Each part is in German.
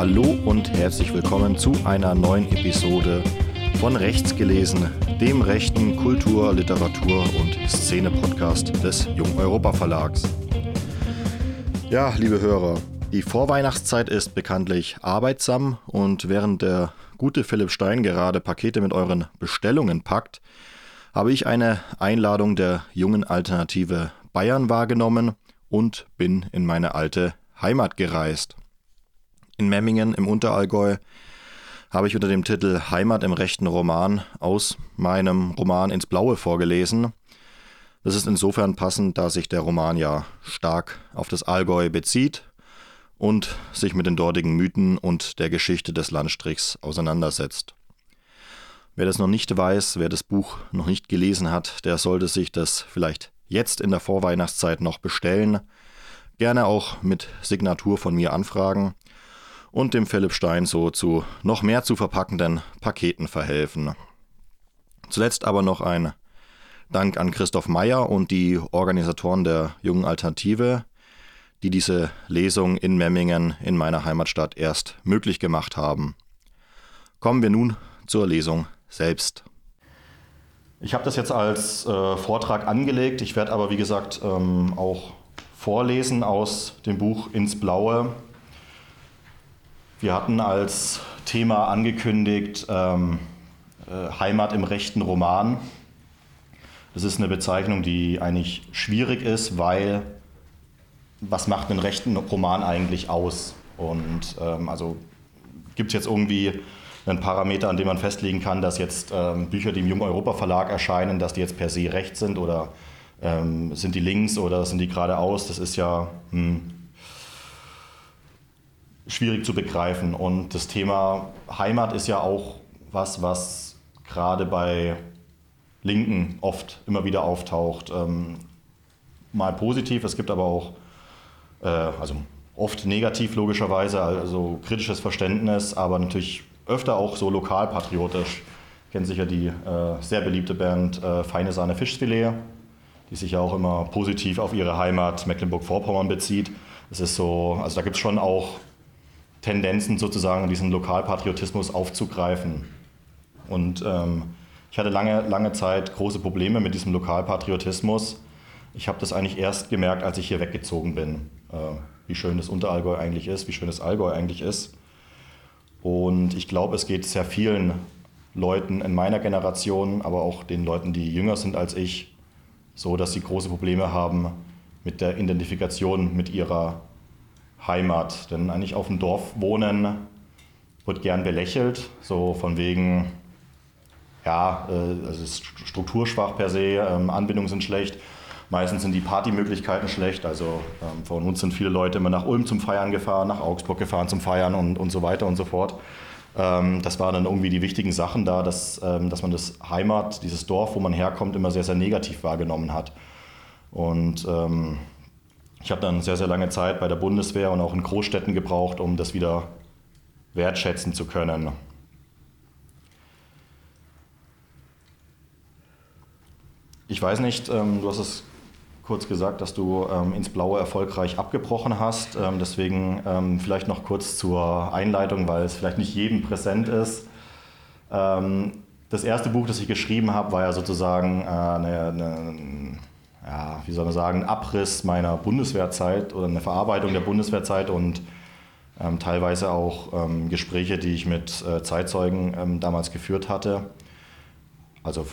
Hallo und herzlich willkommen zu einer neuen Episode von Rechts gelesen, dem rechten Kultur-, Literatur- und Szene-Podcast des Jung Europa Verlags. Ja, liebe Hörer, die Vorweihnachtszeit ist bekanntlich arbeitsam und während der gute Philipp Stein gerade Pakete mit euren Bestellungen packt, habe ich eine Einladung der jungen Alternative Bayern wahrgenommen und bin in meine alte Heimat gereist. In Memmingen im Unterallgäu habe ich unter dem Titel Heimat im rechten Roman aus meinem Roman ins Blaue vorgelesen. Das ist insofern passend, da sich der Roman ja stark auf das Allgäu bezieht und sich mit den dortigen Mythen und der Geschichte des Landstrichs auseinandersetzt. Wer das noch nicht weiß, wer das Buch noch nicht gelesen hat, der sollte sich das vielleicht jetzt in der Vorweihnachtszeit noch bestellen. Gerne auch mit Signatur von mir anfragen und dem Philipp Stein so zu noch mehr zu verpackenden Paketen verhelfen. Zuletzt aber noch ein Dank an Christoph Meyer und die Organisatoren der Jungen Alternative, die diese Lesung in Memmingen in meiner Heimatstadt erst möglich gemacht haben. Kommen wir nun zur Lesung selbst. Ich habe das jetzt als äh, Vortrag angelegt. Ich werde aber, wie gesagt, ähm, auch vorlesen aus dem Buch Ins Blaue. Wir hatten als Thema angekündigt ähm, äh, Heimat im rechten Roman. Das ist eine Bezeichnung, die eigentlich schwierig ist, weil was macht einen rechten Roman eigentlich aus? Und ähm, also gibt es jetzt irgendwie einen Parameter, an dem man festlegen kann, dass jetzt ähm, Bücher, die im Jung Europa Verlag erscheinen, dass die jetzt per se rechts sind oder ähm, sind die links oder sind die geradeaus? Das ist ja hm, schwierig zu begreifen. Und das Thema Heimat ist ja auch was, was gerade bei Linken oft immer wieder auftaucht. Ähm, mal positiv, es gibt aber auch, äh, also oft negativ logischerweise, also kritisches Verständnis, aber natürlich öfter auch so lokalpatriotisch. Kennt sicher die äh, sehr beliebte Band äh, Feine Sahne Fischfilet, die sich ja auch immer positiv auf ihre Heimat Mecklenburg-Vorpommern bezieht. Es ist so, also da gibt es schon auch Tendenzen sozusagen, diesen Lokalpatriotismus aufzugreifen. Und ähm, ich hatte lange, lange Zeit große Probleme mit diesem Lokalpatriotismus. Ich habe das eigentlich erst gemerkt, als ich hier weggezogen bin, äh, wie schön das Unterallgäu eigentlich ist, wie schön das Allgäu eigentlich ist. Und ich glaube, es geht sehr vielen Leuten in meiner Generation, aber auch den Leuten, die jünger sind als ich, so, dass sie große Probleme haben mit der Identifikation mit ihrer Heimat. Denn eigentlich auf dem Dorf wohnen wird gern belächelt, so von wegen, ja, äh, es ist strukturschwach per se, ähm, Anbindungen sind schlecht. Meistens sind die Partymöglichkeiten schlecht. Also ähm, von uns sind viele Leute immer nach Ulm zum Feiern gefahren, nach Augsburg gefahren zum Feiern und, und so weiter und so fort. Ähm, das waren dann irgendwie die wichtigen Sachen da, dass, dass man das Heimat, dieses Dorf, wo man herkommt, immer sehr, sehr negativ wahrgenommen hat. Und ich habe dann sehr, sehr lange Zeit bei der Bundeswehr und auch in Großstädten gebraucht, um das wieder wertschätzen zu können. Ich weiß nicht, ähm, du hast es kurz gesagt, dass du ähm, ins Blaue erfolgreich abgebrochen hast. Ähm, deswegen ähm, vielleicht noch kurz zur Einleitung, weil es vielleicht nicht jedem präsent ist. Ähm, das erste Buch, das ich geschrieben habe, war ja sozusagen äh, eine, eine, ja, wie soll man sagen, Abriss meiner Bundeswehrzeit oder eine Verarbeitung der Bundeswehrzeit und ähm, teilweise auch ähm, Gespräche, die ich mit äh, Zeitzeugen damals geführt hatte. Also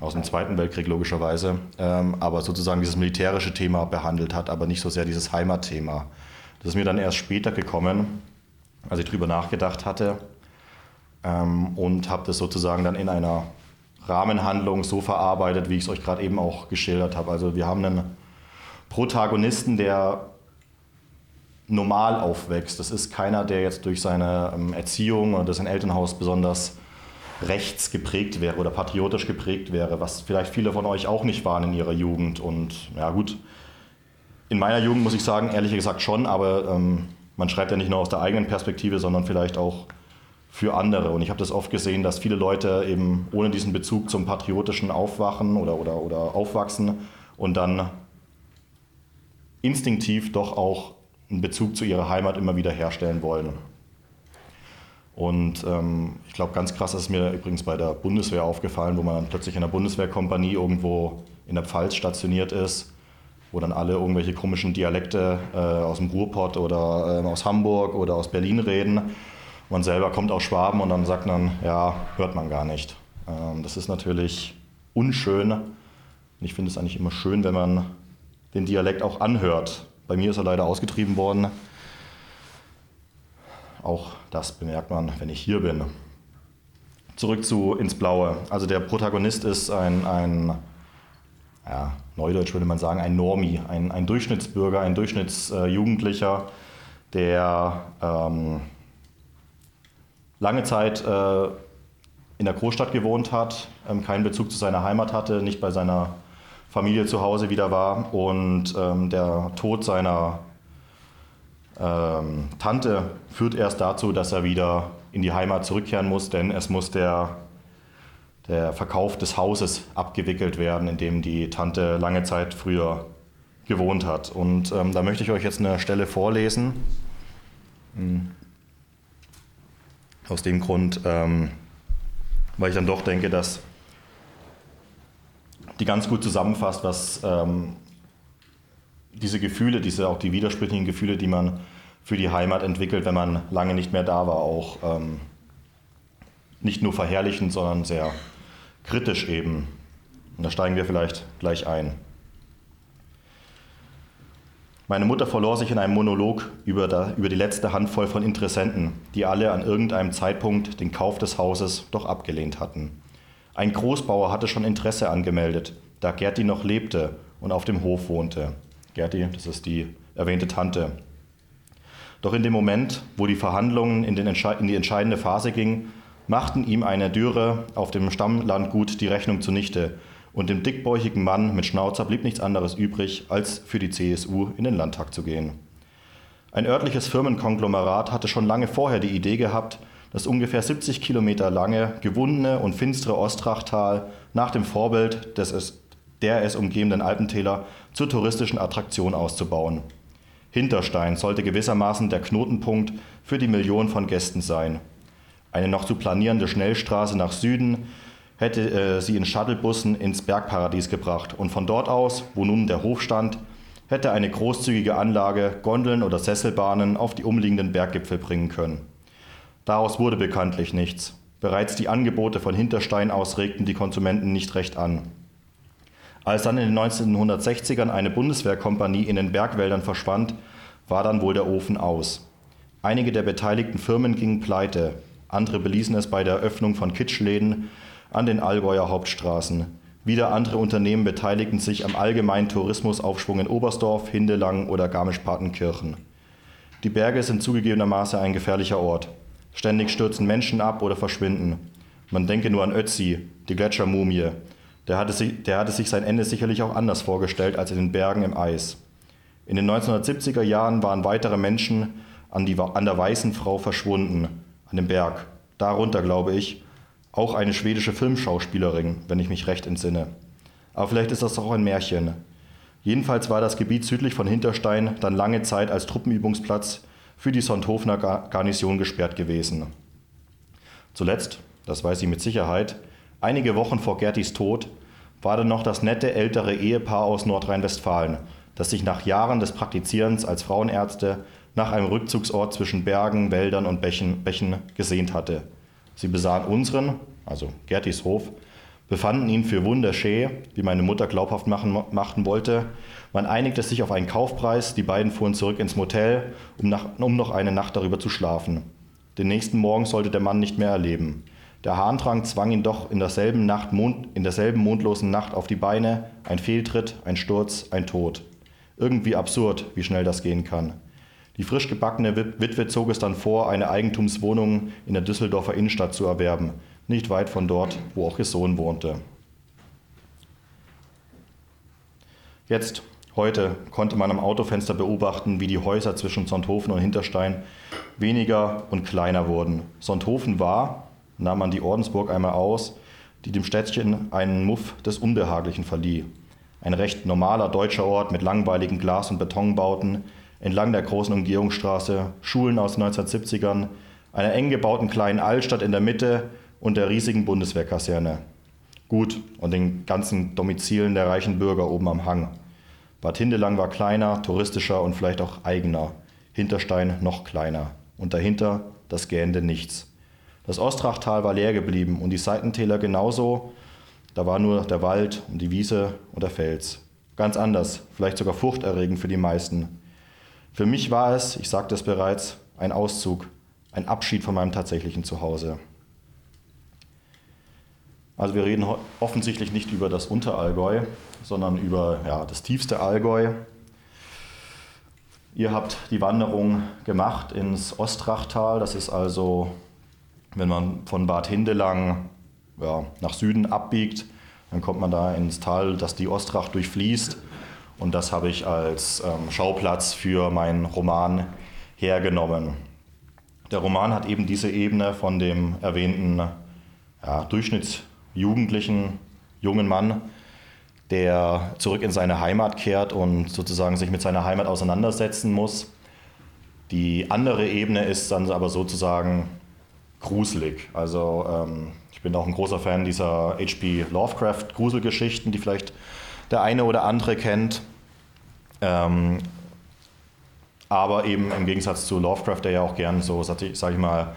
aus dem Zweiten Weltkrieg logischerweise, ähm, aber sozusagen dieses militärische Thema behandelt hat, aber nicht so sehr dieses Heimatthema. Das ist mir dann erst später gekommen, als ich darüber nachgedacht hatte ähm, und habe das sozusagen dann in einer Rahmenhandlung so verarbeitet, wie ich es euch gerade eben auch geschildert habe. Also wir haben einen Protagonisten, der normal aufwächst. Das ist keiner, der jetzt durch seine ähm, Erziehung oder sein Elternhaus besonders rechts geprägt wäre oder patriotisch geprägt wäre, was vielleicht viele von euch auch nicht waren in ihrer Jugend. Und ja gut, in meiner Jugend muss ich sagen, ehrlich gesagt schon, aber ähm, man schreibt ja nicht nur aus der eigenen Perspektive, sondern vielleicht auch für andere. Und ich habe das oft gesehen, dass viele Leute eben ohne diesen Bezug zum patriotischen Aufwachen oder, oder, oder Aufwachsen und dann instinktiv doch auch einen Bezug zu ihrer Heimat immer wieder herstellen wollen. Und ähm, ich glaube, ganz krass ist mir übrigens bei der Bundeswehr aufgefallen, wo man dann plötzlich in einer Bundeswehrkompanie irgendwo in der Pfalz stationiert ist, wo dann alle irgendwelche komischen Dialekte äh, aus dem Ruhrpott oder äh, aus Hamburg oder aus Berlin reden. Man selber kommt aus Schwaben und dann sagt man, ja, hört man gar nicht. Ähm, das ist natürlich unschön. Und ich finde es eigentlich immer schön, wenn man den Dialekt auch anhört. Bei mir ist er leider ausgetrieben worden. Auch das bemerkt man, wenn ich hier bin. Zurück zu Ins Blaue. Also der Protagonist ist ein, ein ja, neudeutsch würde man sagen, ein Normi, ein, ein Durchschnittsbürger, ein Durchschnittsjugendlicher, der ähm, lange Zeit äh, in der Großstadt gewohnt hat, ähm, keinen Bezug zu seiner Heimat hatte, nicht bei seiner Familie zu Hause wieder war und ähm, der Tod seiner ähm, Tante führt erst dazu, dass er wieder in die Heimat zurückkehren muss, denn es muss der, der Verkauf des Hauses abgewickelt werden, in dem die Tante lange Zeit früher gewohnt hat. Und ähm, da möchte ich euch jetzt eine Stelle vorlesen. Hm. Aus dem Grund, ähm, weil ich dann doch denke, dass die ganz gut zusammenfasst, was ähm, diese Gefühle, diese auch die widersprüchlichen Gefühle, die man für die Heimat entwickelt, wenn man lange nicht mehr da war, auch ähm, nicht nur verherrlichend, sondern sehr kritisch eben. Und da steigen wir vielleicht gleich ein. Meine Mutter verlor sich in einem Monolog über, da, über die letzte Handvoll von Interessenten, die alle an irgendeinem Zeitpunkt den Kauf des Hauses doch abgelehnt hatten. Ein Großbauer hatte schon Interesse angemeldet, da Gerti noch lebte und auf dem Hof wohnte. Gerti, das ist die erwähnte Tante. Doch in dem Moment, wo die Verhandlungen in, in, die entscheidende Phase gingen, machten ihm eine Dürre auf dem Stammlandgut die Rechnung zunichte und dem dickbäuchigen Mann mit Schnauzer blieb nichts anderes übrig, als für die CSU in den Landtag zu gehen. Ein örtliches Firmenkonglomerat hatte schon lange vorher die Idee gehabt, das ungefähr 70 Kilometer lange, gewundene und finstere Ostrachtal nach dem Vorbild des der es umgebenden Alpentäler zur touristischen Attraktion auszubauen. Hinterstein sollte gewissermaßen der Knotenpunkt für die Millionen von Gästen sein. Eine noch zu planierende Schnellstraße nach Süden hätte äh, sie in Shuttlebussen ins Bergparadies gebracht und von dort aus, wo nun der Hof stand, hätte eine großzügige Anlage Gondeln oder Sesselbahnen auf die umliegenden Berggipfel bringen können. Daraus wurde bekanntlich nichts. Bereits die Angebote von Hinterstein aus regten die Konsumenten nicht recht an. Als dann in den 1960ern eine Bundeswehrkompanie in den Bergwäldern verschwand, war dann wohl der Ofen aus. Einige der beteiligten Firmen gingen pleite, andere beließen es bei der Eröffnung von Kitschläden an den Allgäuer Hauptstraßen. Wieder andere Unternehmen beteiligten sich am allgemeinen Tourismusaufschwung in Oberstdorf, Hindelang oder Garmisch-Partenkirchen. Die Berge sind zugegebenermaßen ein gefährlicher Ort. Ständig stürzen Menschen ab oder verschwinden. Man denke nur an Ötzi, die Gletschermumie, der hatte, sich, der hatte sich sein Ende sicherlich auch anders vorgestellt als in den Bergen im Eis. In den 1970er Jahren waren weitere Menschen an, die, an der Weißen Frau verschwunden, an dem Berg. Darunter, glaube ich, auch eine schwedische Filmschauspielerin, wenn ich mich recht entsinne. Aber vielleicht ist das auch ein Märchen. Jedenfalls war das Gebiet südlich von Hinterstein dann lange Zeit als Truppenübungsplatz für die Sonthofener Garnison gesperrt gewesen. Zuletzt, das weiß ich mit Sicherheit, Einige Wochen vor Gertis Tod war dann noch das nette ältere Ehepaar aus Nordrhein-Westfalen, das sich nach Jahren des Praktizierens als Frauenärzte nach einem Rückzugsort zwischen Bergen, Wäldern und Bächen, Bächen gesehnt hatte. Sie besahen unseren, also Gertis Hof, befanden ihn für wunderschön, wie meine Mutter glaubhaft machen, machen wollte. Man einigte sich auf einen Kaufpreis, die beiden fuhren zurück ins Motel, um, nach, um noch eine Nacht darüber zu schlafen. Den nächsten Morgen sollte der Mann nicht mehr erleben. Der Harndrang zwang ihn doch in derselben, Nacht, in derselben mondlosen Nacht auf die Beine. Ein Fehltritt, ein Sturz, ein Tod. Irgendwie absurd, wie schnell das gehen kann. Die frisch gebackene Witwe zog es dann vor, eine Eigentumswohnung in der Düsseldorfer Innenstadt zu erwerben, nicht weit von dort, wo auch ihr Sohn wohnte. Jetzt, heute, konnte man am Autofenster beobachten, wie die Häuser zwischen Sonthofen und Hinterstein weniger und kleiner wurden. Sonthofen war, nahm man die Ordensburg einmal aus, die dem Städtchen einen Muff des Unbehaglichen verlieh. Ein recht normaler deutscher Ort mit langweiligen Glas- und Betonbauten, entlang der großen Umgehungsstraße, Schulen aus den 1970ern, einer eng gebauten kleinen Altstadt in der Mitte und der riesigen Bundeswehrkaserne. Gut, und den ganzen Domizilen der reichen Bürger oben am Hang. Bad Hindelang war kleiner, touristischer und vielleicht auch eigener. Hinterstein noch kleiner. Und dahinter das gähnende Nichts. Das Ostrachtal war leer geblieben und die Seitentäler genauso. Da war nur der Wald und die Wiese und der Fels. Ganz anders, vielleicht sogar furchterregend für die meisten. Für mich war es, ich sagte es bereits, ein Auszug, ein Abschied von meinem tatsächlichen Zuhause. Also wir reden offensichtlich nicht über das Unterallgäu, sondern über ja, das tiefste Allgäu. Ihr habt die Wanderung gemacht ins Ostrachtal. Das ist also, wenn man von Bad Hindelang ja, nach Süden abbiegt, dann kommt man da ins Tal, das die Ostrach durchfließt. Und das habe ich als ähm, Schauplatz für meinen Roman hergenommen. Der Roman hat eben diese Ebene von dem erwähnten ja, Durchschnitts jugendlichen jungen Mann, der zurück in seine Heimat kehrt und sozusagen sich mit seiner Heimat auseinandersetzen muss. Die andere Ebene ist dann aber sozusagen gruselig. Also ähm, ich bin auch ein großer Fan dieser H.P. Lovecraft-Gruselgeschichten, die vielleicht der eine oder andere kennt. Ähm, aber eben im Gegensatz zu Lovecraft, der ja auch gern so, sag ich mal,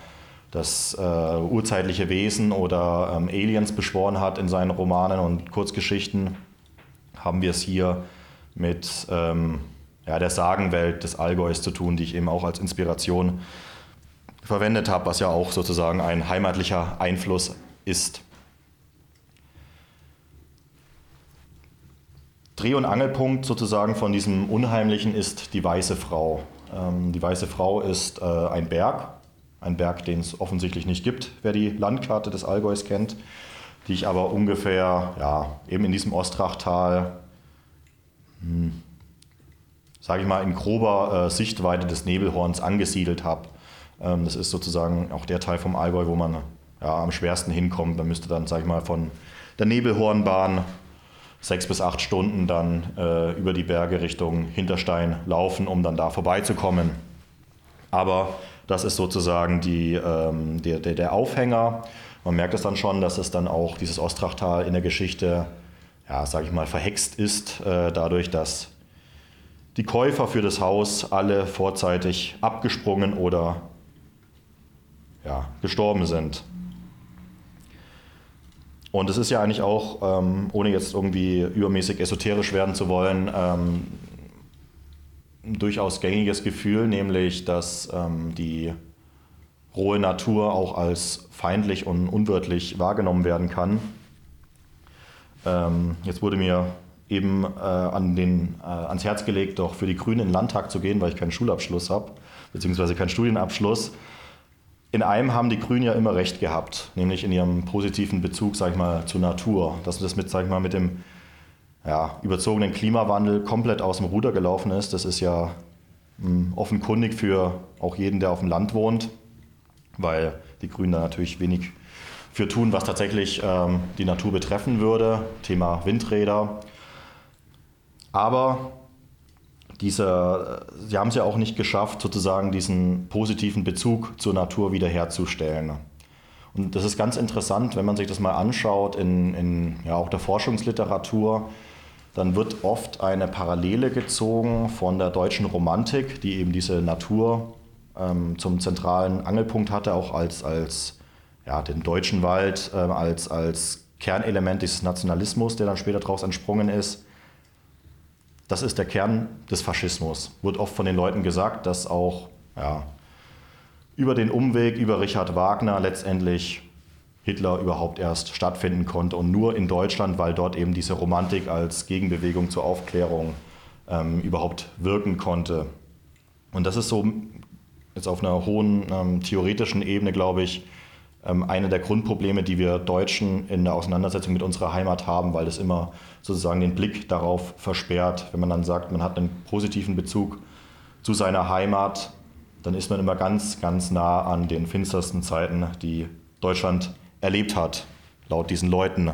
das äh, urzeitliche Wesen oder ähm, Aliens beschworen hat in seinen Romanen und Kurzgeschichten, haben wir es hier mit ähm, ja, der Sagenwelt des Allgäus zu tun, die ich eben auch als Inspiration verwendet habe, was ja auch sozusagen ein heimatlicher Einfluss ist. Dreh- und Angelpunkt sozusagen von diesem Unheimlichen ist die Weiße Frau. Ähm, die Weiße Frau ist äh, ein Berg, ein Berg, den es offensichtlich nicht gibt, wer die Landkarte des Allgäus kennt, die ich aber ungefähr ja, eben in diesem Ostrachtal, hm, sage ich mal, in grober äh, Sichtweite des Nebelhorns angesiedelt habe. Ähm, das ist sozusagen auch der Teil vom Allgäu, wo man ja, am schwersten hinkommt. Man müsste dann, sage ich mal, von der Nebelhornbahn sechs bis acht Stunden dann äh, über die Berge Richtung Hinterstein laufen, um dann da vorbeizukommen. Aber das ist sozusagen die, ähm, der, der, der, Aufhänger. Man merkt es dann schon, dass es dann auch dieses Ostrachtal in der Geschichte, ja, sage ich mal, verhext ist, äh, dadurch, dass die Käufer für das Haus alle vorzeitig abgesprungen oder ja, gestorben sind. Und es ist ja eigentlich auch, ähm, ohne jetzt irgendwie übermäßig esoterisch werden zu wollen, ähm, ein durchaus gängiges Gefühl, nämlich dass ähm, die rohe Natur auch als feindlich und unwirtlich wahrgenommen werden kann. Ähm, jetzt wurde mir eben äh, an den, äh, ans Herz gelegt, doch für die Grünen in den Landtag zu gehen, weil ich keinen Schulabschluss habe, beziehungsweise keinen Studienabschluss. In einem haben die Grünen ja immer recht gehabt, nämlich in ihrem positiven Bezug, sag ich mal, zur Natur. Dass das mit, sag ich mal, mit dem ja, überzogenen Klimawandel komplett aus dem Ruder gelaufen ist. Das ist ja mh, hm, offenkundig für auch jeden, der auf dem Land wohnt, weil die Grünen da natürlich wenig für tun, was tatsächlich ähm, die Natur betreffen würde. Thema Windräder. Aber diese, sie haben es ja auch nicht geschafft, sozusagen diesen positiven Bezug zur Natur wiederherzustellen. Und das ist ganz interessant, wenn man sich das mal anschaut in, in ja, auch der Forschungsliteratur dann wird oft eine Parallele gezogen von der deutschen Romantik, die eben diese Natur ähm, zum zentralen Angelpunkt hatte, auch als, als ja, den deutschen Wald, äh, als, als Kernelement dieses Nationalismus, der dann später daraus entsprungen ist. Das ist der Kern des Faschismus. Wird oft von den Leuten gesagt, dass auch ja, über den Umweg, über Richard Wagner letztendlich Hitler überhaupt erst stattfinden konnte und nur in Deutschland, weil dort eben diese Romantik als Gegenbewegung zur Aufklärung ähm, überhaupt wirken konnte. Und das ist so jetzt auf einer hohen ähm, theoretischen Ebene, glaube ich, ähm, eine der Grundprobleme, die wir Deutschen in der Auseinandersetzung mit unserer Heimat haben, weil das immer sozusagen den Blick darauf versperrt. Wenn man dann sagt, man hat einen positiven Bezug zu seiner Heimat, dann ist man immer ganz, ganz nah an den finstersten Zeiten, die Deutschland erlebt hat, laut diesen Leuten.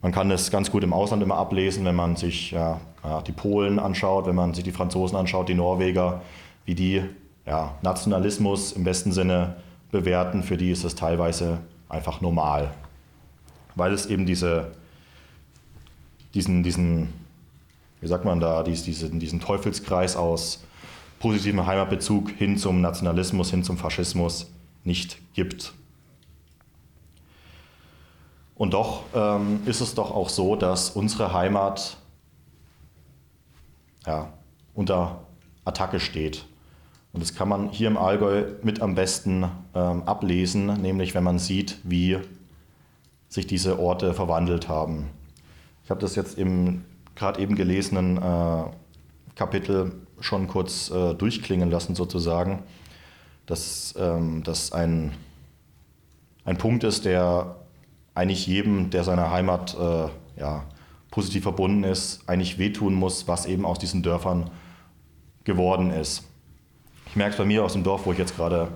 Man kann das ganz gut im Ausland immer ablesen, wenn man sich ja, die Polen anschaut, wenn man sich die Franzosen anschaut, die Norweger, wie die ja, Nationalismus im besten Sinne bewerten, für die ist es teilweise einfach normal. Weil es eben diese, diesen, diesen, wie sagt man da, diesen, diesen Teufelskreis aus positivem Heimatbezug hin zum Nationalismus, hin zum Faschismus nicht gibt. Und doch ähm, ist es doch auch so, dass unsere Heimat ja, unter Attacke steht. Und das kann man hier im Allgäu mit am besten ähm, ablesen, nämlich wenn man sieht, wie sich diese Orte verwandelt haben. Ich habe das jetzt im gerade eben gelesenen äh, Kapitel schon kurz äh, durchklingen lassen, sozusagen, dass ähm, das ein, ein Punkt ist, der eigentlich jedem, der seiner Heimat äh, ja, positiv verbunden ist, eigentlich wehtun muss, was eben aus diesen Dörfern geworden ist. Ich merke es bei mir aus dem Dorf, wo ich jetzt gerade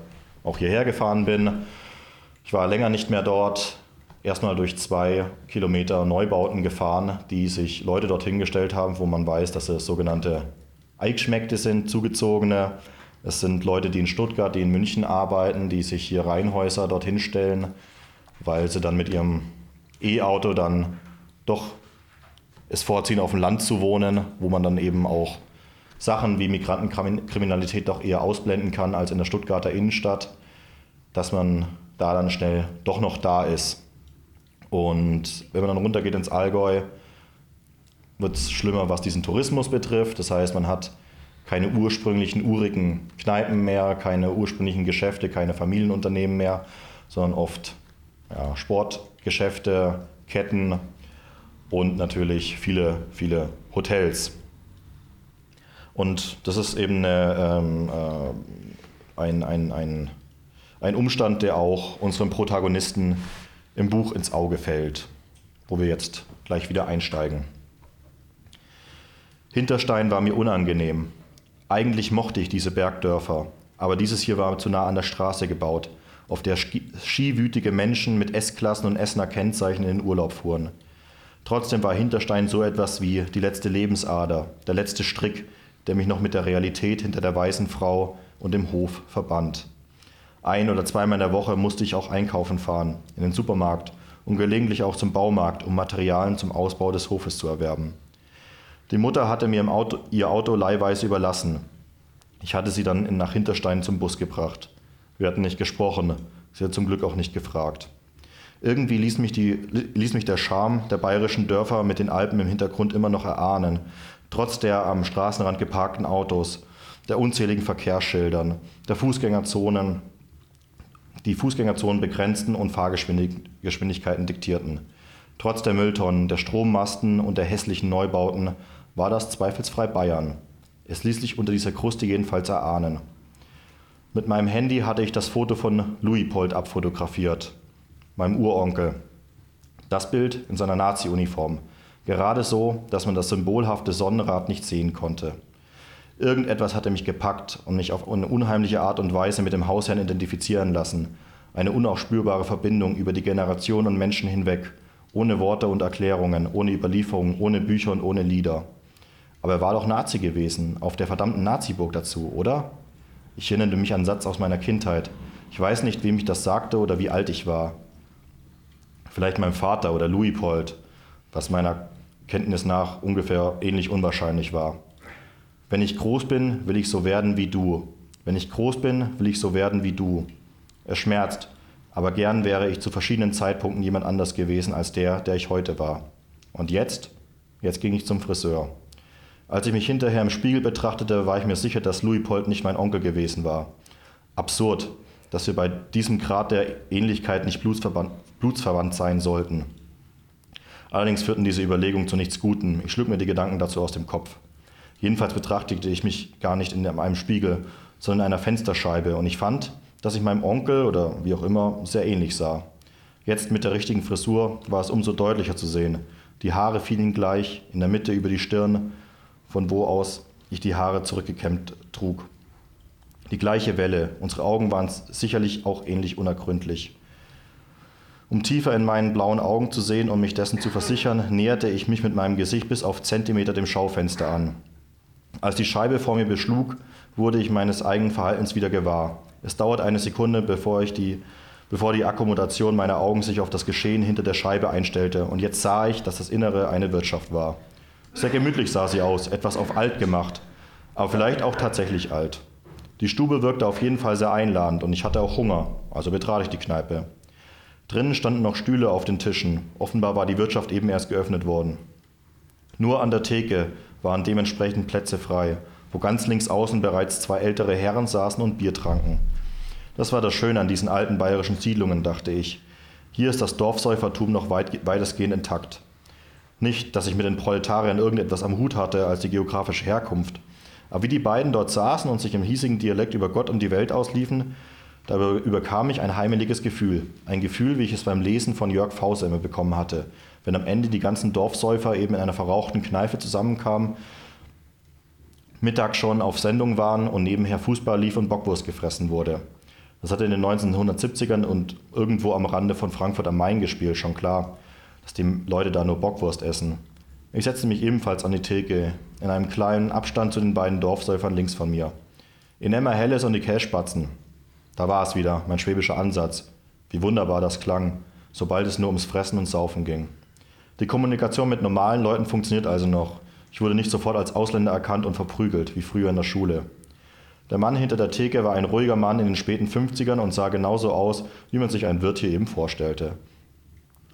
auch hierher gefahren bin. Ich war länger nicht mehr dort. Erstmal durch zwei Kilometer Neubauten gefahren, die sich Leute dorthin gestellt haben, wo man weiß, dass es sogenannte Eichschmeckte sind, zugezogene. Es sind Leute, die in Stuttgart, die in München arbeiten, die sich hier Reihenhäuser dorthin stellen, weil sie dann mit ihrem E-Auto dann doch es vorziehen, auf dem Land zu wohnen, wo man dann eben auch Sachen wie Migrantenkriminalität doch eher ausblenden kann als in der Stuttgarter Innenstadt, dass man da dann schnell doch noch da ist. Und wenn man dann runtergeht ins Allgäu, wird es schlimmer, was diesen Tourismus betrifft. Das heißt, man hat keine ursprünglichen urigen Kneipen mehr, keine ursprünglichen Geschäfte, keine Familienunternehmen mehr, sondern oft ja, Sportgeschäfte, Ketten und natürlich viele, viele Hotels. Und das ist eben eine, ähm, äh, ein, ein, ein, ein Umstand, der auch unseren Protagonisten im Buch ins Auge fällt, wo wir jetzt gleich wieder einsteigen. Hinterstein war mir unangenehm. Eigentlich mochte ich diese Bergdörfer, aber dieses hier war zu nah an der Straße gebaut, auf der skiwütige Menschen mit S-Klassen und Essener Kennzeichen in den Urlaub fuhren. Trotzdem war Hinterstein so etwas wie die letzte Lebensader, der letzte Strick, der mich noch mit der Realität hinter der weißen Frau und dem Hof verband. Ein oder zweimal in der Woche musste ich auch einkaufen fahren, in den Supermarkt und gelegentlich auch zum Baumarkt, um Materialien zum Ausbau des Hofes zu erwerben. Die Mutter hatte mir Auto, ihr Auto leihweise überlassen. Ich hatte sie dann nach Hinterstein zum Bus gebracht. Wir hatten nicht gesprochen, sie hat zum Glück auch nicht gefragt. Irgendwie ließ mich, die, ließ mich der Charme der bayerischen Dörfer mit den Alpen im Hintergrund immer noch erahnen, trotz der am Straßenrand geparkten Autos, der unzähligen Verkehrsschildern, der Fußgängerzonen, die Fußgängerzonen begrenzten und Fahrgeschwindigkeiten diktierten. Trotz der Mülltonnen, der Strommasten und der hässlichen Neubauten war das zweifelsfrei Bayern. Es ließ sich unter dieser Kruste jedenfalls erahnen. Mit meinem Handy hatte ich das Foto von Louis-Pold abfotografiert, meinem Uronkel. Das Bild in seiner Nazi-Uniform, gerade so, dass man das symbolhafte Sonnenrad nicht sehen konnte. Irgendetwas hatte mich gepackt und mich auf eine unheimliche Art und Weise mit dem Hausherrn identifizieren lassen. Eine unausspürbare Verbindung über die Generationen und Menschen hinweg, ohne Worte und Erklärungen, ohne Überlieferungen, ohne Bücher und ohne Lieder. Aber er war doch Nazi gewesen, auf der verdammten Naziburg dazu, oder? Ich erinnerte mich an einen Satz aus meiner Kindheit. Ich weiß nicht, wem ich das sagte oder wie alt ich war. Vielleicht meinem Vater oder Louis Pold, was meiner Kenntnis nach ungefähr ähnlich unwahrscheinlich war. Wenn ich groß bin, will ich so werden wie du. Wenn ich groß bin, will ich so werden wie du. Es schmerzt, aber gern wäre ich zu verschiedenen Zeitpunkten jemand anders gewesen als der, der ich heute war. Und jetzt? Jetzt ging ich zum Friseur. Als ich mich hinterher im Spiegel betrachtete, war ich mir sicher, dass Louis Polt nicht mein Onkel gewesen war. Absurd, dass wir bei diesem Grad der Ähnlichkeit nicht blutsverwandt sein sollten. Allerdings führten diese Überlegungen zu nichts Gutem. Ich schlug mir die Gedanken dazu aus dem Kopf. Jedenfalls betrachtete ich mich gar nicht in einem Spiegel, sondern in einer Fensterscheibe und ich fand, dass ich meinem Onkel oder wie auch immer sehr ähnlich sah. Jetzt mit der richtigen Frisur war es umso deutlicher zu sehen. Die Haare fielen gleich, in der Mitte über die Stirn, von wo aus ich die Haare zurückgekämmt trug. Die gleiche Welle, unsere Augen waren sicherlich auch ähnlich unergründlich. Um tiefer in meinen blauen Augen zu sehen und mich dessen zu versichern, näherte ich mich mit meinem Gesicht bis auf Zentimeter dem Schaufenster an. Als die Scheibe vor mir beschlug, wurde ich meines eigenen Verhaltens wieder gewahr. Es dauert eine Sekunde, bevor, ich die, bevor die Akkommodation meiner Augen sich auf das Geschehen hinter der Scheibe einstellte, und jetzt sah ich, dass das Innere eine Wirtschaft war. Sehr gemütlich sah sie aus, etwas auf alt gemacht, aber vielleicht auch tatsächlich alt. Die Stube wirkte auf jeden Fall sehr einladend und ich hatte auch Hunger, also betrat ich die Kneipe. Drinnen standen noch Stühle auf den Tischen, offenbar war die Wirtschaft eben erst geöffnet worden. Nur an der Theke waren dementsprechend Plätze frei, wo ganz links außen bereits zwei ältere Herren saßen und Bier tranken. Das war das Schöne an diesen alten bayerischen Siedlungen, dachte ich. Hier ist das Dorfsäufertum noch weit, weitestgehend intakt. Nicht, dass ich mit den Proletariern irgendetwas am Hut hatte als die geografische Herkunft. Aber wie die beiden dort saßen und sich im hiesigen Dialekt über Gott und die Welt ausliefen, da überkam mich ein heimeliges Gefühl. Ein Gefühl, wie ich es beim Lesen von Jörg Fauser immer bekommen hatte, wenn am Ende die ganzen Dorfsäufer eben in einer verrauchten Kneipe zusammenkamen, Mittag schon auf Sendung waren und nebenher Fußball lief und Bockwurst gefressen wurde. Das hatte in den 1970ern und irgendwo am Rande von Frankfurt am Main gespielt, schon klar, dass die Leute da nur Bockwurst essen. Ich setzte mich ebenfalls an die Theke, in einem kleinen Abstand zu den beiden Dorfsäufern links von mir. In Emma Helles und die Kässpatzen. Da war es wieder, mein schwäbischer Ansatz. Wie wunderbar das klang, sobald es nur ums Fressen und Saufen ging. Die Kommunikation mit normalen Leuten funktioniert also noch. Ich wurde nicht sofort als Ausländer erkannt und verprügelt, wie früher in der Schule. Der Mann hinter der Theke war ein ruhiger Mann in den späten 50ern und sah genauso aus, wie man sich einen Wirt hier eben vorstellte.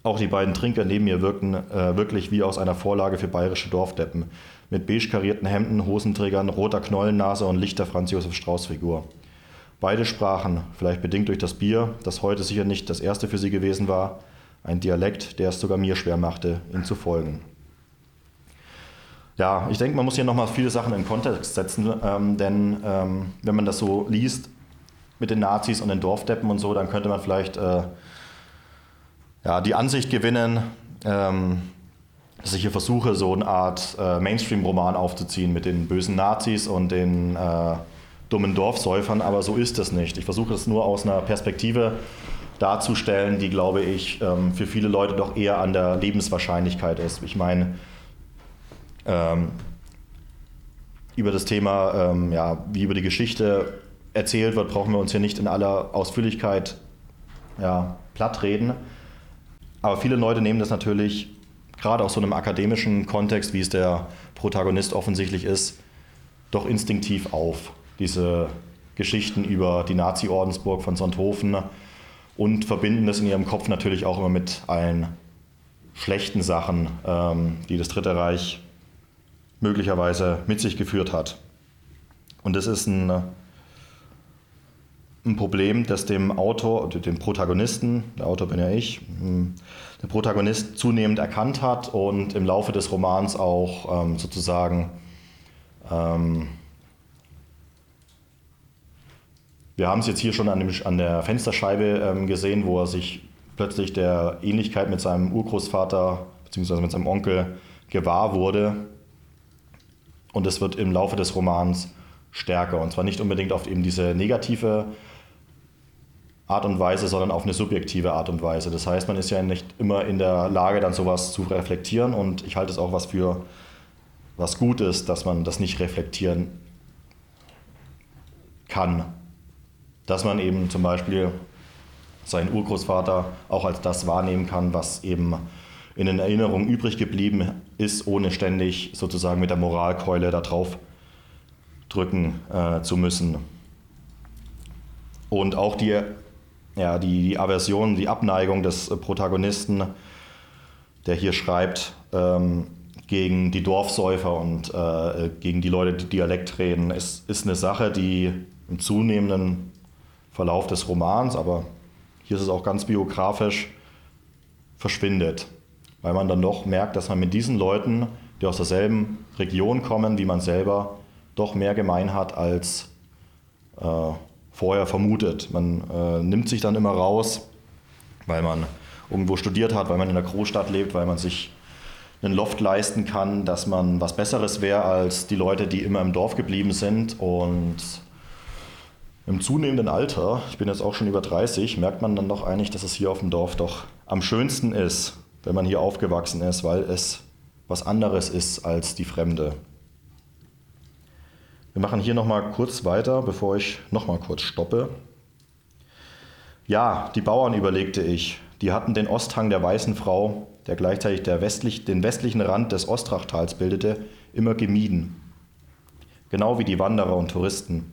Auch die beiden Trinker neben mir wirkten äh, wirklich wie aus einer Vorlage für bayerische Dorfdeppen, mit beige karierten Hemden, Hosenträgern, roter Knollennase und lichter Franz Josef Strauß-Figur. Beide sprachen, vielleicht bedingt durch das Bier, das heute sicher nicht das erste für sie gewesen war, ein Dialekt, der es sogar mir schwer machte, ihm zu folgen. Ja, ich denke, man muss hier nochmal viele Sachen in Kontext setzen, ähm, denn ähm, wenn man das so liest mit den Nazis und den Dorfdeppen und so, dann könnte man vielleicht äh, ja, die Ansicht gewinnen, ähm, dass ich hier versuche, so eine Art äh, Mainstream-Roman aufzuziehen mit den bösen Nazis und den äh, dummen Dorfsäufern, aber so ist es nicht. Ich versuche es nur aus einer Perspektive darzustellen, die, glaube ich, ähm, für viele Leute doch eher an der Lebenswahrscheinlichkeit ist. Ich meine, ähm, über das Thema, ähm, ja, wie über die Geschichte erzählt wird, brauchen wir uns hier nicht in aller Ausführlichkeit ja, platt. Aber viele Leute nehmen das natürlich, gerade aus so einem akademischen Kontext, wie es der Protagonist offensichtlich ist, doch instinktiv auf diese Geschichten über die Nazi-Ordensburg von Sonthofen und verbinden das in ihrem Kopf natürlich auch immer mit allen schlechten Sachen, ähm, die das Dritte Reich möglicherweise mit sich geführt hat. Und das ist ein, ein Problem, das dem Autor, dem Protagonisten, der Autor bin ja ich, hm, der Protagonist zunehmend erkannt hat und im Laufe des Romans auch ähm, sozusagen ähm, Wir haben es jetzt hier schon an, dem, an der Fensterscheibe ähm, gesehen, wo er sich plötzlich der Ähnlichkeit mit seinem Urgroßvater bzw. mit seinem Onkel gewahr wurde. Und es wird im Laufe des Romans stärker. Und zwar nicht unbedingt auf eben diese negative Art und Weise, sondern auf eine subjektive Art und Weise. Das heißt, man ist ja nicht immer in der Lage, dann sowas zu reflektieren. Und ich halte es auch was für was Gutes, dass man das nicht reflektieren kann dass man eben zum Beispiel seinen Urgroßvater auch als das wahrnehmen kann, was eben in den Erinnerungen übrig geblieben ist, ohne ständig sozusagen mit der Moralkeule da drauf drücken äh, zu müssen. Und auch die, ja, die, die Aversion, die Abneigung des Protagonisten, der hier schreibt, ähm, gegen die Dorfsäufer und äh, gegen die Leute, die Dialekt reden, ist, ist eine Sache, die im zunehmenden Verlauf des Romans, aber hier ist es auch ganz biografisch, verschwindet. Weil man dann doch merkt, dass man mit diesen Leuten, die aus derselben Region kommen wie man selber, doch mehr gemein hat als äh, vorher vermutet. Man äh, nimmt sich dann immer raus, weil man irgendwo studiert hat, weil man in der Großstadt lebt, weil man sich einen Loft leisten kann, dass man was Besseres wäre als die Leute, die immer im Dorf geblieben sind und im zunehmenden Alter, ich bin jetzt auch schon über 30, merkt man dann doch eigentlich, dass es hier auf dem Dorf doch am schönsten ist, wenn man hier aufgewachsen ist, weil es was anderes ist als die Fremde. Wir machen hier nochmal kurz weiter, bevor ich nochmal kurz stoppe. Ja, die Bauern überlegte ich. Die hatten den Osthang der Weißen Frau, der gleichzeitig der westlich, den westlichen Rand des Ostrachtals bildete, immer gemieden. Genau wie die Wanderer und Touristen.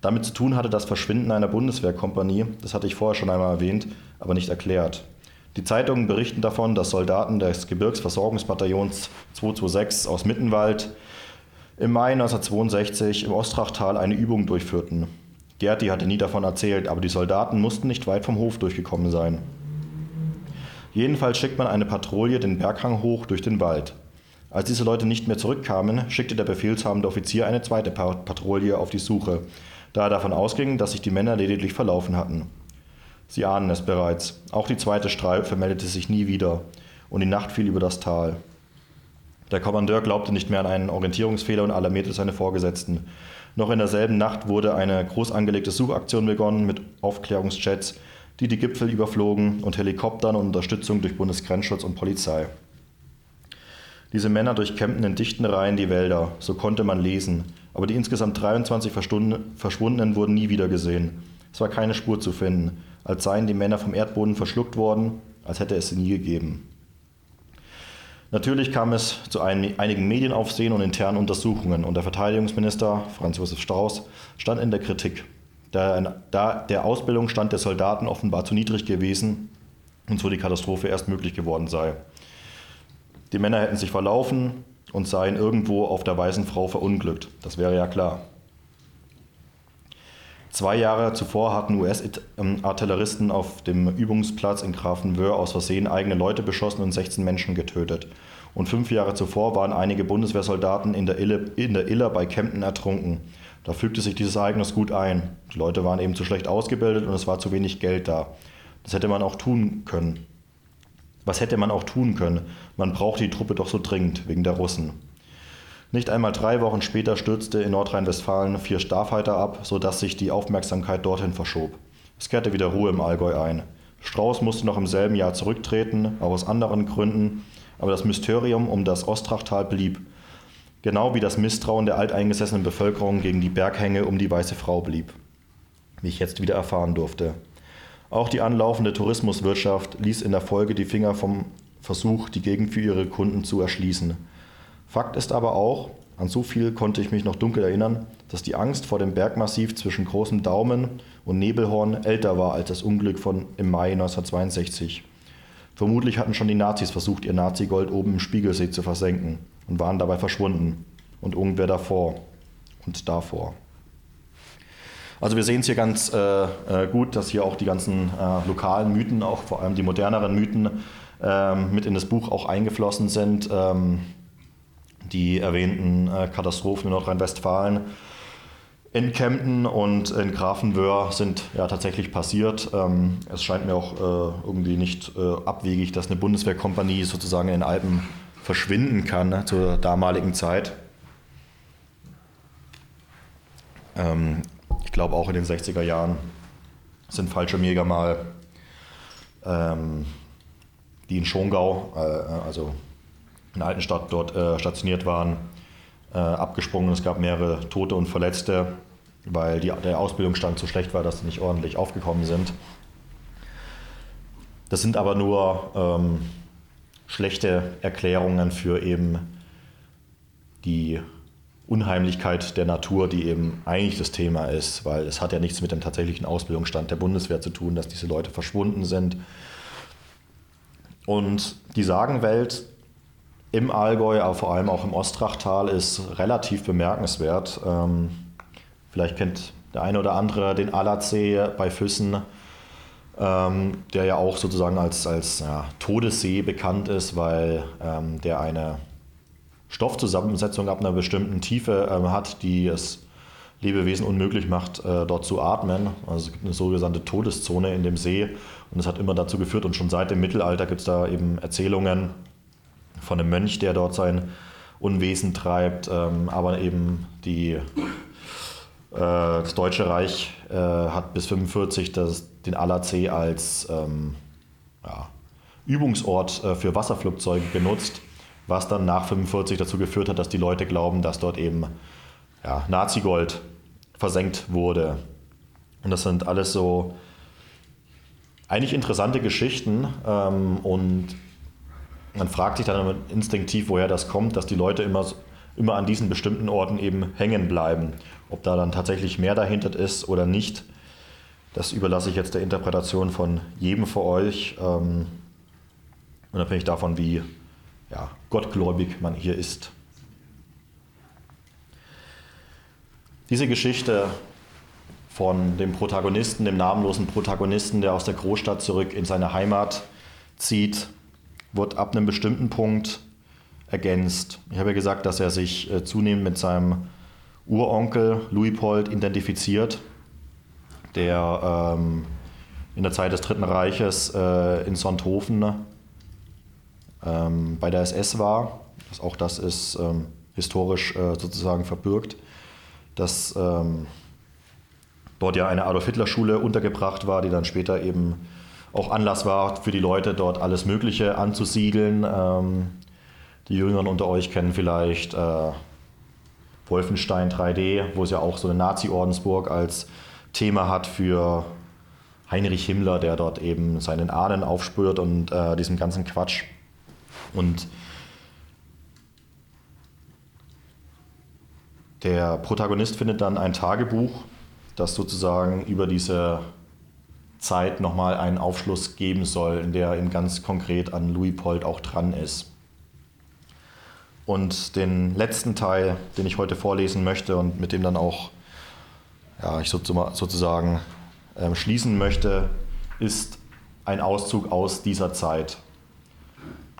Damit zu tun hatte das Verschwinden einer Bundeswehrkompanie, das hatte ich vorher schon einmal erwähnt, aber nicht erklärt. Die Zeitungen berichten davon, dass Soldaten des Gebirgsversorgungsbataillons 226 aus Mittenwald im Mai 1962 im Ostrachtal eine Übung durchführten. Gerti hatte nie davon erzählt, aber die Soldaten mussten nicht weit vom Hof durchgekommen sein. Jedenfalls schickt man eine Patrouille den Berghang hoch durch den Wald. Als diese Leute nicht mehr zurückkamen, schickte der befehlshabende Offizier eine zweite Patrouille auf die Suche, da er davon ausging, dass sich die Männer lediglich verlaufen hatten. Sie ahnen es bereits. Auch die zweite Streife meldete sich nie wieder, und die Nacht fiel über das Tal. Der Kommandeur glaubte nicht mehr an einen Orientierungsfehler und alarmierte seine Vorgesetzten. Noch in derselben Nacht wurde eine groß angelegte Suchaktion begonnen mit Aufklärungsjets, die die Gipfel überflogen und Helikoptern und Unterstützung durch Bundesgrenzschutz und Polizei. Diese Männer durchkämmten in dichten Reihen die Wälder, so konnte man lesen, aber die insgesamt 23 Verschwundenen wurden nie wieder gesehen. Es war keine Spur zu finden, als seien die Männer vom Erdboden verschluckt worden, als hätte es sie nie gegeben. Natürlich kam es zu einigen Medienaufsehen und internen Untersuchungen und der Verteidigungsminister Franz Josef Strauß stand in der Kritik, da der Ausbildungsstand der Soldaten offenbar zu niedrig gewesen und so die Katastrophe erst möglich geworden sei. Die Männer hätten sich verlaufen und seien irgendwo auf der weißen Frau verunglückt. Das wäre ja klar. Zwei Jahre zuvor hatten US-Artilleristen auf dem Übungsplatz in Grafenwöhr aus Versehen eigene Leute beschossen und 16 Menschen getötet. Und fünf Jahre zuvor waren einige Bundeswehrsoldaten in der, Ille, in der Iller bei Kempten ertrunken. Da fügte sich dieses Ereignis gut ein. Die Leute waren eben zu schlecht ausgebildet und es war zu wenig Geld da. Das hätte man auch tun können. Was hätte man auch tun können? Man braucht die Truppe doch so dringend, wegen der Russen. Nicht einmal drei Wochen später stürzte in Nordrhein-Westfalen vier Starfighter ab, sodass sich die Aufmerksamkeit dorthin verschob. Es kehrte wieder Ruhe im Allgäu ein. Strauß musste noch im selben Jahr zurücktreten, auch aus anderen Gründen, aber das Mysterium um das Ostrachtal blieb. Genau wie das Misstrauen der alteingesessenen Bevölkerung gegen die Berghänge um die Weiße Frau blieb. Wie ich jetzt wieder erfahren durfte. Auch die anlaufende Tourismuswirtschaft ließ in der Folge die Finger vom Versuch, die Gegend für ihre Kunden zu erschließen. Fakt ist aber auch, an so viel konnte ich mich noch dunkel erinnern, dass die Angst vor dem Bergmassiv zwischen großem Daumen und Nebelhorn älter war als das Unglück von im Mai 1962. Vermutlich hatten schon die Nazis versucht, ihr Nazi-Gold oben im Spiegelsee zu versenken und waren dabei verschwunden. Und irgendwer davor und davor. Also wir sehen es hier ganz äh, äh, gut, dass hier auch die ganzen äh, lokalen Mythen, auch vor allem die moderneren Mythen, ähm, mit in das Buch auch eingeflossen sind. Ähm, die erwähnten äh, Katastrophen in Nordrhein-Westfalen. In Kempten und in Grafenwöhr sind ja tatsächlich passiert. Ähm, es scheint mir auch äh, irgendwie nicht äh, abwegig, dass eine Bundeswehrkompanie sozusagen in den Alpen verschwinden kann ne, zur damaligen Zeit. Glaube auch in den 60er Jahren sind Fallschirmjäger mal, ähm, die in Schongau, also in der alten Stadt dort äh, stationiert waren, äh, abgesprungen. Es gab mehrere Tote und Verletzte, weil die, der Ausbildungsstand so schlecht war, dass sie nicht ordentlich aufgekommen sind. Das sind aber nur ähm, schlechte Erklärungen für eben die Unheimlichkeit der Natur, die eben eigentlich das Thema ist, weil es hat ja nichts mit dem tatsächlichen Ausbildungsstand der Bundeswehr zu tun, dass diese Leute verschwunden sind. Und die Sagenwelt im Allgäu, aber vor allem auch im Ostrachtal ist relativ bemerkenswert. Ähm, vielleicht kennt der eine oder andere den Allersee bei Füssen, ähm, der ja auch sozusagen als, als ja, Todessee bekannt ist, weil ähm, der eine Stoffzusammensetzung ab einer bestimmten Tiefe ähm, hat, die es Lebewesen unmöglich macht, äh, dort zu atmen. Also es gibt eine sogenannte Todeszone in dem See und das hat immer dazu geführt und schon seit dem Mittelalter gibt es da eben Erzählungen, von einem Mönch, der dort sein Unwesen treibt, ähm, aber eben die, äh, das Deutsche Reich äh, hat bis 1945 den Allersee als ähm, ja, Übungsort äh, für Wasserflugzeuge genutzt, was dann nach 1945 dazu geführt hat, dass die Leute glauben, dass dort eben ja, Nazi-Gold versenkt wurde. Und das sind alles so eigentlich interessante Geschichten. Ähm, und man fragt sich dann instinktiv, woher das kommt, dass die Leute immer, immer an diesen bestimmten Orten eben hängen bleiben. Ob da dann tatsächlich mehr dahinter ist oder nicht, das überlasse ich jetzt der Interpretation von jedem von euch, ähm, unabhängig davon, wie ja, gottgläubig man hier ist. Diese Geschichte von dem Protagonisten, dem namenlosen Protagonisten, der aus der Großstadt zurück in seine Heimat zieht, wird ab einem bestimmten Punkt ergänzt. Ich habe ja gesagt, dass er sich äh, zunehmend mit seinem Uronkel Luipold identifiziert, der ähm, in der Zeit des Dritten Reiches äh, in Sonthofen ähm, bei der SS war. Auch das ist ähm, historisch äh, sozusagen verbürgt, dass ähm, dort ja eine Adolf-Hitler-Schule untergebracht war, die dann später eben auch Anlass war für die Leute, dort alles Mögliche anzusiedeln. Ähm, die Jüngeren unter euch kennen vielleicht äh, Wolfenstein 3D, wo es ja auch so eine Nazi-Ordensburg als Thema hat für Heinrich Himmler, der dort eben seinen Ahnen aufspürt und äh, diesem ganzen Quatsch. Und der Protagonist findet dann ein Tagebuch, das sozusagen über diese Zeit nochmal einen Aufschluss geben soll, in der eben ganz konkret an Louis Pold auch dran ist. Und den letzten Teil, den ich heute vorlesen möchte und mit dem dann auch ja, ich sozusagen äh, schließen möchte, ist ein Auszug aus dieser Zeit.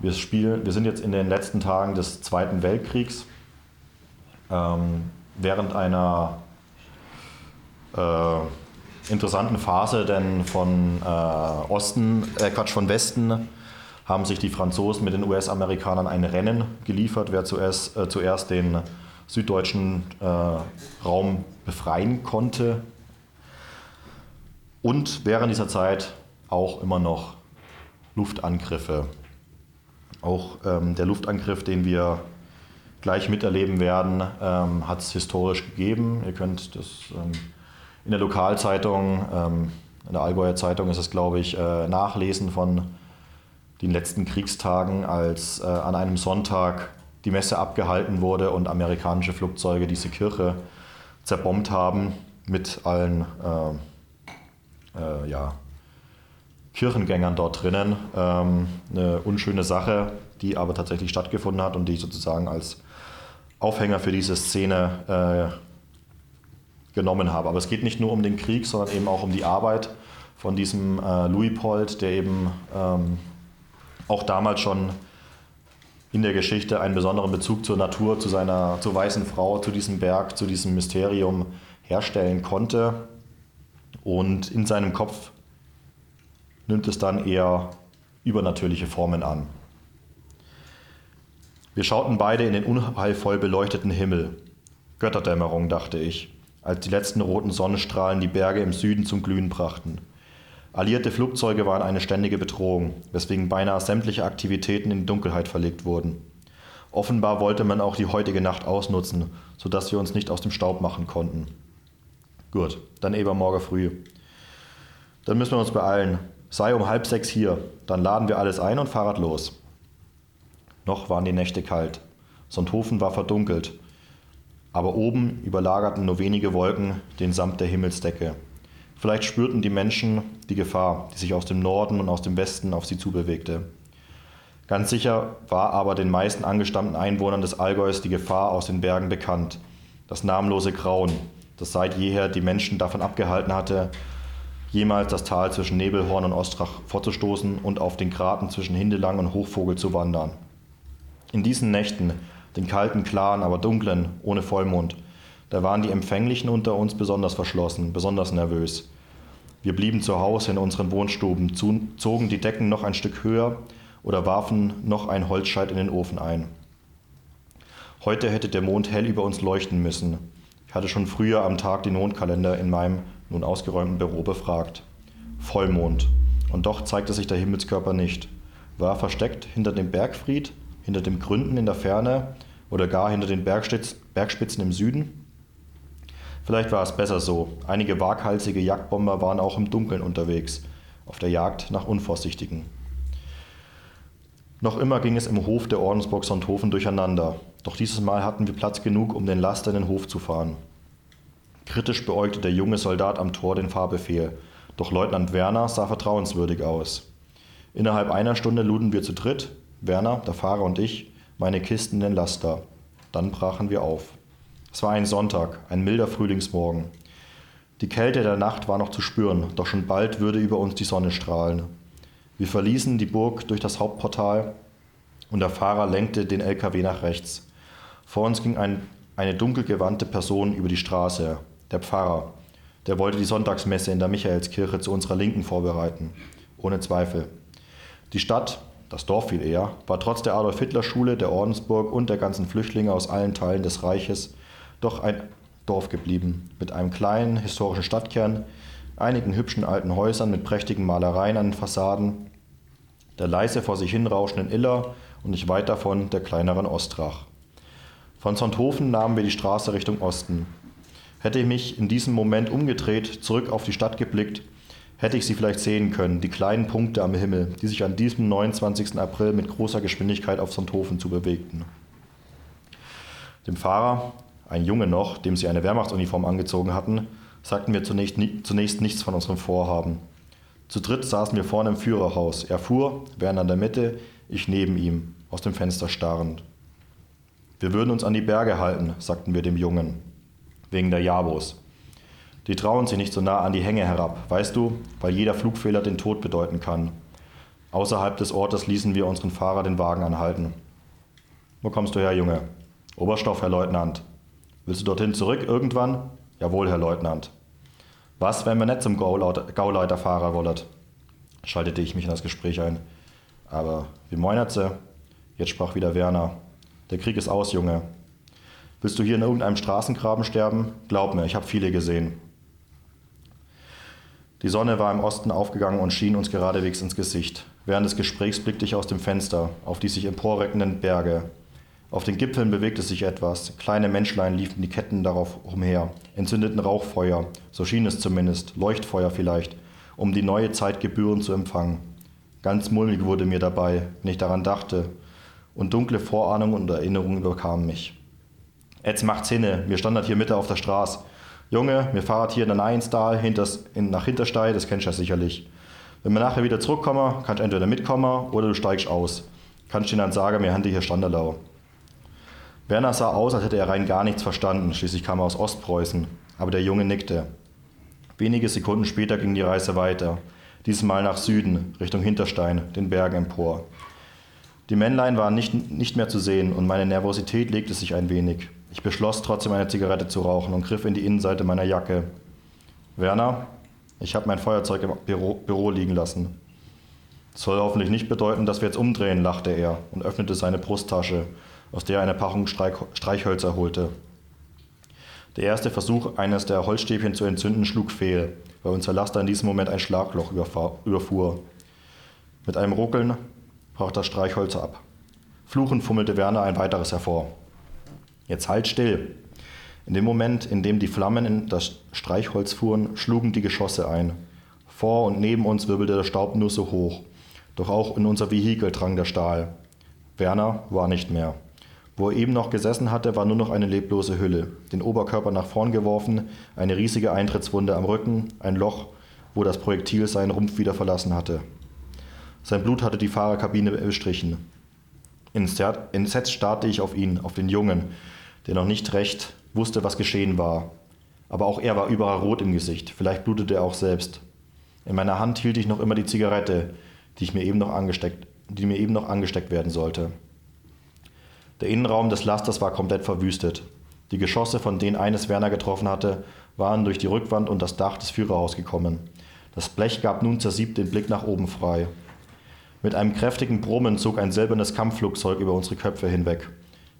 Wir, spielen, wir sind jetzt in den letzten Tagen des Zweiten Weltkriegs. Ähm, während einer äh, interessanten Phase, denn von äh, Osten, äh, Quatsch, von Westen haben sich die Franzosen mit den US-Amerikanern ein Rennen geliefert, wer zuerst, äh, zuerst den süddeutschen äh, Raum befreien konnte. Und während dieser Zeit auch immer noch Luftangriffe. Auch ähm, der Luftangriff, den wir gleich miterleben werden, ähm, hat es historisch gegeben. Ihr könnt das ähm, in der Lokalzeitung, ähm, in der Allgäuer Zeitung ist es, glaube ich, äh, nachlesen von den letzten Kriegstagen, als äh, an einem Sonntag die Messe abgehalten wurde und amerikanische Flugzeuge diese Kirche zerbombt haben mit allen äh, äh, ja, Kirchengängern dort drinnen. Ähm, eine unschöne Sache, die aber tatsächlich stattgefunden hat und die ich sozusagen als Aufhänger für diese Szene äh, genommen habe. Aber es geht nicht nur um den Krieg, sondern eben auch um die Arbeit von diesem äh, Louis Pold, der eben ähm, auch damals schon in der Geschichte einen besonderen Bezug zur Natur, zu seiner zur weißen Frau, zu diesem Berg, zu diesem Mysterium herstellen konnte. Und in seinem Kopf nimmt es dann eher übernatürliche Formen an. Wir schauten beide in den unheilvoll beleuchteten Himmel. Götterdämmerung, dachte ich als die letzten roten Sonnenstrahlen die Berge im Süden zum Glühen brachten. Alliierte Flugzeuge waren eine ständige Bedrohung, weswegen beinahe sämtliche Aktivitäten in die Dunkelheit verlegt wurden. Offenbar wollte man auch die heutige Nacht ausnutzen, sodass wir uns nicht aus dem Staub machen konnten. Gut, dann eben morgen früh. Dann müssen wir uns beeilen. Sei um halb sechs hier, dann laden wir alles ein und Fahrrad los. Noch waren die Nächte kalt. Sonthofen war verdunkelt aber oben überlagerten nur wenige Wolken den Samt der Himmelsdecke. Vielleicht spürten die Menschen die Gefahr, die sich aus dem Norden und aus dem Westen auf sie zubewegte. Ganz sicher war aber den meisten angestammten Einwohnern des Allgäus die Gefahr aus den Bergen bekannt, das namenlose Grauen, das seit jeher die Menschen davon abgehalten hatte, jemals das Tal zwischen Nebelhorn und Ostrach vorzustoßen und auf den Graten zwischen Hindelang und Hochvogel zu wandern. In diesen Nächten den kalten, klaren, aber dunklen, ohne Vollmond. Da waren die Empfänglichen unter uns besonders verschlossen, besonders nervös. Wir blieben zu Hause in unseren Wohnstuben, zogen die Decken noch ein Stück höher oder warfen noch ein Holzscheit in den Ofen ein. Heute hätte der Mond hell über uns leuchten müssen. Ich hatte schon früher am Tag den Mondkalender in meinem nun ausgeräumten Büro befragt. Vollmond. Und doch zeigte sich der Himmelskörper nicht. War versteckt hinter dem Bergfried, hinter dem Gründen in der Ferne oder gar hinter den Bergspitzen im Süden? Vielleicht war es besser so. Einige waghalsige Jagdbomber waren auch im Dunkeln unterwegs, auf der Jagd nach Unvorsichtigen. Noch immer ging es im Hof der Ordensburg Sonthofen durcheinander, doch dieses Mal hatten wir Platz genug, um den Laster in den Hof zu fahren. Kritisch beäugte der junge Soldat am Tor den Fahrbefehl, doch Leutnant Werner sah vertrauenswürdig aus. Innerhalb einer Stunde luden wir zu dritt, Werner, der Fahrer und ich, meine Kisten in den Laster. Dann brachen wir auf. Es war ein Sonntag, ein milder Frühlingsmorgen. Die Kälte der Nacht war noch zu spüren, doch schon bald würde über uns die Sonne strahlen. Wir verließen die Burg durch das Hauptportal und der Fahrer lenkte den LKW nach rechts. Vor uns ging ein, eine dunkelgewandte Person über die Straße, der Pfarrer. Der wollte die Sonntagsmesse in der Michaelskirche zu unserer Linken vorbereiten. Ohne Zweifel. Die Stadt, das Dorf viel eher, war trotz der Adolf-Hitler-Schule, der Ordensburg und der ganzen Flüchtlinge aus allen Teilen des Reiches doch ein Dorf geblieben, mit einem kleinen historischen Stadtkern, einigen hübschen alten Häusern mit prächtigen Malereien an den Fassaden, der leise vor sich hinrauschenden Iller und nicht weit davon der kleineren Ostrach. Von Sonthofen nahmen wir die Straße Richtung Osten. Hätte ich mich in diesem Moment umgedreht, zurück auf die Stadt geblickt, hätte ich sie vielleicht sehen können, die kleinen Punkte am Himmel, die sich an diesem 29. April mit großer Geschwindigkeit auf Sonthofen zu bewegten. Dem Fahrer, ein Junge noch, dem sie eine Wehrmachtsuniform angezogen hatten, sagten wir zunächst, zunächst nichts von unserem Vorhaben. Zu dritt saßen wir vorne im Führerhaus. Er fuhr, Werner in der Mitte, ich neben ihm, aus dem Fenster starrend. Wir würden uns an die Berge halten, sagten wir dem Jungen, wegen der Jabos. Die trauen sich nicht so nah an die Hänge herab, weißt du, weil jeder Flugfehler den Tod bedeuten kann. Außerhalb des Ortes ließen wir unseren Fahrer den Wagen anhalten. Wo kommst du her, Junge? Oberstoff, Herr Leutnant. Willst du dorthin zurück irgendwann? Jawohl, Herr Leutnant. Was, wenn wir nicht zum Gauleiterfahrer wollet? Schaltete ich mich in das Gespräch ein. Aber wie meinert sie? Jetzt sprach wieder Werner. Der Krieg ist aus, Junge. Willst du hier in irgendeinem Straßengraben sterben? Glaub mir, ich habe viele gesehen. Die Sonne war im Osten aufgegangen und schien uns geradewegs ins Gesicht. Während des Gesprächs blickte ich aus dem Fenster auf die sich emporreckenden Berge. Auf den Gipfeln bewegte sich etwas. Kleine Menschlein liefen die Ketten darauf umher, entzündeten Rauchfeuer, so schien es zumindest, Leuchtfeuer vielleicht, um die neue Zeit gebührend zu empfangen. Ganz mulmig wurde mir dabei, wenn ich daran dachte, und dunkle Vorahnungen und Erinnerungen überkamen mich. Jetzt macht's hinne, wir standen hier Mitte auf der Straße. Junge, wir fahren hier in der Einstal nach Hinterstein, das kennst du ja sicherlich. Wenn wir nachher wieder zurückkommen, kannst du entweder mitkommen oder du steigst aus. Kannst ihnen dann sagen, wir haben hier Standerlau. Werner sah aus, als hätte er rein gar nichts verstanden, schließlich kam er aus Ostpreußen, aber der Junge nickte. Wenige Sekunden später ging die Reise weiter, diesmal nach Süden, Richtung Hinterstein, den Bergen empor. Die Männlein waren nicht, nicht mehr zu sehen und meine Nervosität legte sich ein wenig. Ich beschloss trotzdem eine Zigarette zu rauchen und griff in die Innenseite meiner Jacke. Werner, ich habe mein Feuerzeug im Büro, Büro liegen lassen. Soll hoffentlich nicht bedeuten, dass wir jetzt umdrehen, lachte er und öffnete seine Brusttasche, aus der er eine Packung Streichhölzer holte. Der erste Versuch, eines der Holzstäbchen zu entzünden, schlug fehl, weil unser Laster in diesem Moment ein Schlagloch überfuhr. Mit einem Ruckeln brach das Streichholz ab. Fluchend fummelte Werner ein weiteres hervor. Jetzt halt still! In dem Moment, in dem die Flammen in das Streichholz fuhren, schlugen die Geschosse ein. Vor und neben uns wirbelte der Staub nur so hoch, doch auch in unser Vehikel drang der Stahl. Werner war nicht mehr. Wo er eben noch gesessen hatte, war nur noch eine leblose Hülle, den Oberkörper nach vorn geworfen, eine riesige Eintrittswunde am Rücken, ein Loch, wo das Projektil seinen Rumpf wieder verlassen hatte. Sein Blut hatte die Fahrerkabine bestrichen. Entsetzt starrte ich auf ihn, auf den Jungen, der noch nicht recht wusste, was geschehen war. Aber auch er war überall rot im Gesicht, vielleicht blutete er auch selbst. In meiner Hand hielt ich noch immer die Zigarette, die, ich mir, eben noch angesteckt, die mir eben noch angesteckt werden sollte. Der Innenraum des Lasters war komplett verwüstet. Die Geschosse, von denen eines Werner getroffen hatte, waren durch die Rückwand und das Dach des Führerhauses gekommen. Das Blech gab nun zersiebt den Blick nach oben frei. Mit einem kräftigen Brummen zog ein silbernes Kampfflugzeug über unsere Köpfe hinweg.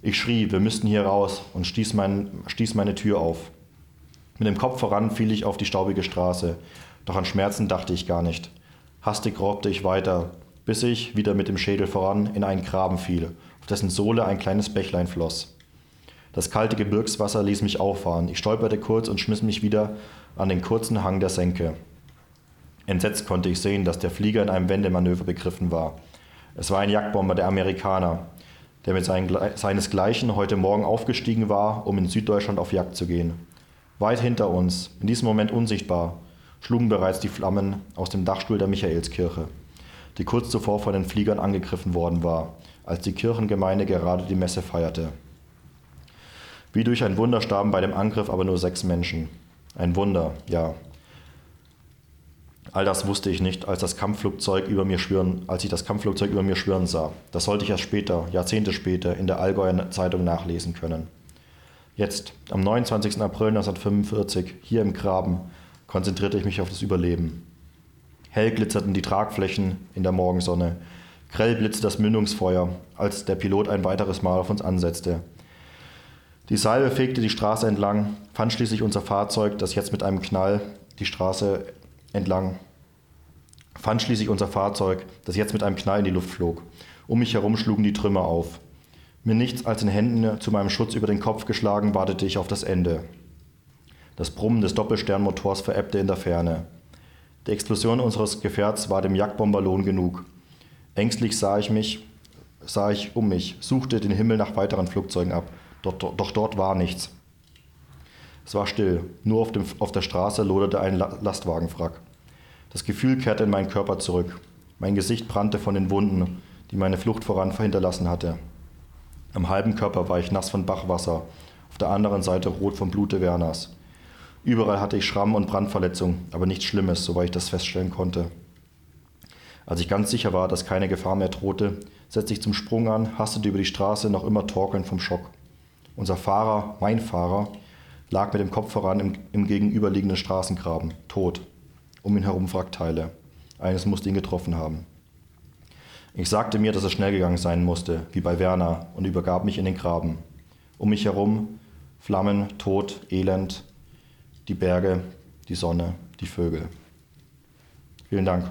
Ich schrie, wir müssten hier raus und stieß, mein, stieß meine Tür auf. Mit dem Kopf voran fiel ich auf die staubige Straße, doch an Schmerzen dachte ich gar nicht. Hastig robbte ich weiter, bis ich, wieder mit dem Schädel voran, in einen Graben fiel dessen Sohle ein kleines Bächlein floss. Das kalte Gebirgswasser ließ mich auffahren. Ich stolperte kurz und schmiss mich wieder an den kurzen Hang der Senke. Entsetzt konnte ich sehen, dass der Flieger in einem Wendemanöver begriffen war. Es war ein Jagdbomber der Amerikaner, der mit seinesgleichen heute Morgen aufgestiegen war, um in Süddeutschland auf Jagd zu gehen. Weit hinter uns, in diesem Moment unsichtbar, schlugen bereits die Flammen aus dem Dachstuhl der Michaelskirche, die kurz zuvor von den Fliegern angegriffen worden war, als die Kirchengemeinde gerade die Messe feierte. Wie durch ein Wunder starben bei dem Angriff aber nur sechs Menschen. Ein Wunder, ja. All das wusste ich nicht, als, das Kampfflugzeug über mir schwören, als ich das Kampfflugzeug über mir schwören sah. Das sollte ich erst später, Jahrzehnte später, in der Allgäuer Zeitung nachlesen können. Jetzt, am 29. April 1945, hier im Graben, konzentrierte ich mich auf das Überleben. Hell glitzerten die Tragflächen in der Morgensonne. Grell blitzte das Mündungsfeuer, als der Pilot ein weiteres Mal auf uns ansetzte. Die Salve fegte die Straße entlang, fand schließlich unser Fahrzeug, das jetzt mit einem Knall die Straße entlang, fand schließlich unser Fahrzeug, das jetzt mit einem Knall in die Luft flog. Um mich herum schlugen die Trümmer auf. Mir nichts als in Händen zu meinem Schutz über den Kopf geschlagen, wartete ich auf das Ende. Das Brummen des Doppelsternmotors verebbte in der Ferne. Die Explosion unseres Gefährts war dem Jagdbomber Lohn genug. Ängstlich sah ich mich, sah ich um mich, suchte den Himmel nach weiteren Flugzeugen ab. Doch, doch dort war nichts. Es war still. Nur auf, dem, auf der Straße loderte ein Lastwagenwrack. Das Gefühl kehrte in meinen Körper zurück. Mein Gesicht brannte von den Wunden, die meine Flucht voran hinterlassen hatte. Am halben Körper war ich nass von Bachwasser, auf der anderen Seite rot vom Blute Werners. Überall hatte ich Schramm und Brandverletzung, aber nichts Schlimmes, soweit ich das feststellen konnte. Als ich ganz sicher war, dass keine Gefahr mehr drohte, setzte ich zum Sprung an, hastete über die Straße, noch immer torkelnd vom Schock. Unser Fahrer, mein Fahrer, lag mit dem Kopf voran im, im gegenüberliegenden Straßengraben, tot. Um ihn herum Wrackteile. Eines musste ihn getroffen haben. Ich sagte mir, dass es schnell gegangen sein musste, wie bei Werner, und übergab mich in den Graben. Um mich herum Flammen, Tod, Elend, die Berge, die Sonne, die Vögel. Vielen Dank.